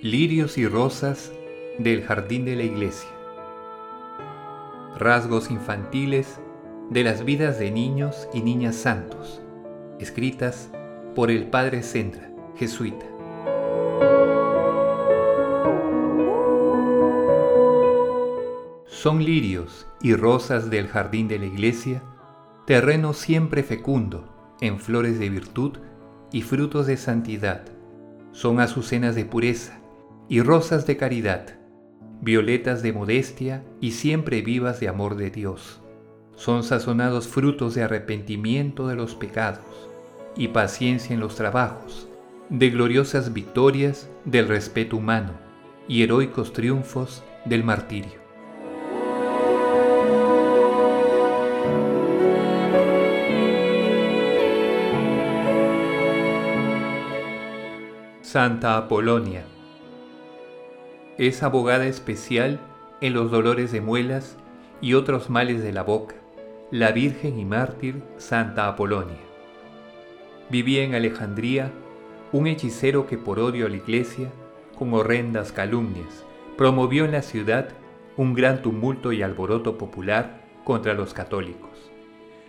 Lirios y rosas del jardín de la iglesia. Rasgos infantiles de las vidas de niños y niñas santos, escritas por el padre Sendra, jesuita. Son lirios y rosas del jardín de la iglesia terreno siempre fecundo en flores de virtud y frutos de santidad. Son azucenas de pureza y rosas de caridad, violetas de modestia y siempre vivas de amor de Dios. Son sazonados frutos de arrepentimiento de los pecados y paciencia en los trabajos, de gloriosas victorias del respeto humano y heroicos triunfos del martirio. Santa Apolonia. Es abogada especial en los dolores de muelas y otros males de la boca, la Virgen y mártir Santa Apolonia. Vivía en Alejandría un hechicero que por odio a la iglesia, con horrendas calumnias, promovió en la ciudad un gran tumulto y alboroto popular contra los católicos.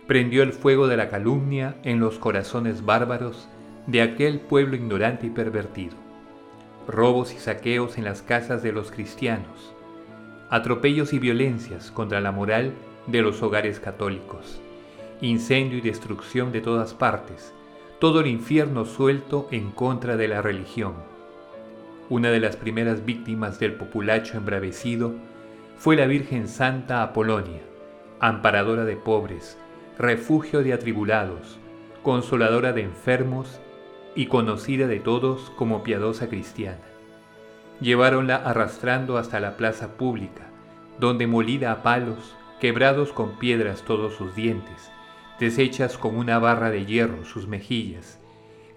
Prendió el fuego de la calumnia en los corazones bárbaros de aquel pueblo ignorante y pervertido. Robos y saqueos en las casas de los cristianos. Atropellos y violencias contra la moral de los hogares católicos. Incendio y destrucción de todas partes. Todo el infierno suelto en contra de la religión. Una de las primeras víctimas del populacho embravecido fue la Virgen Santa Apolonia, amparadora de pobres, refugio de atribulados, consoladora de enfermos y conocida de todos como piadosa cristiana. Lleváronla arrastrando hasta la plaza pública, donde molida a palos, quebrados con piedras todos sus dientes, deshechas con una barra de hierro sus mejillas,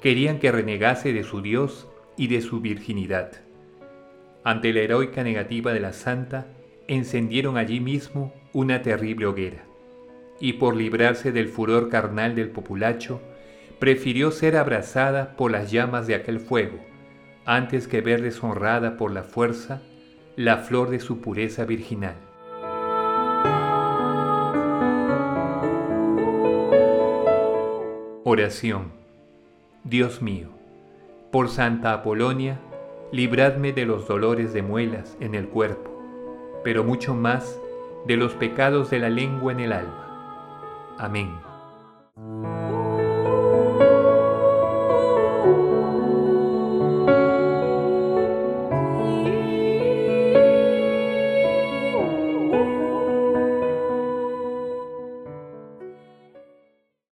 querían que renegase de su Dios y de su virginidad. Ante la heroica negativa de la santa, encendieron allí mismo una terrible hoguera, y por librarse del furor carnal del populacho, prefirió ser abrazada por las llamas de aquel fuego, antes que ver deshonrada por la fuerza la flor de su pureza virginal. Oración. Dios mío, por Santa Apolonia, libradme de los dolores de muelas en el cuerpo, pero mucho más de los pecados de la lengua en el alma. Amén.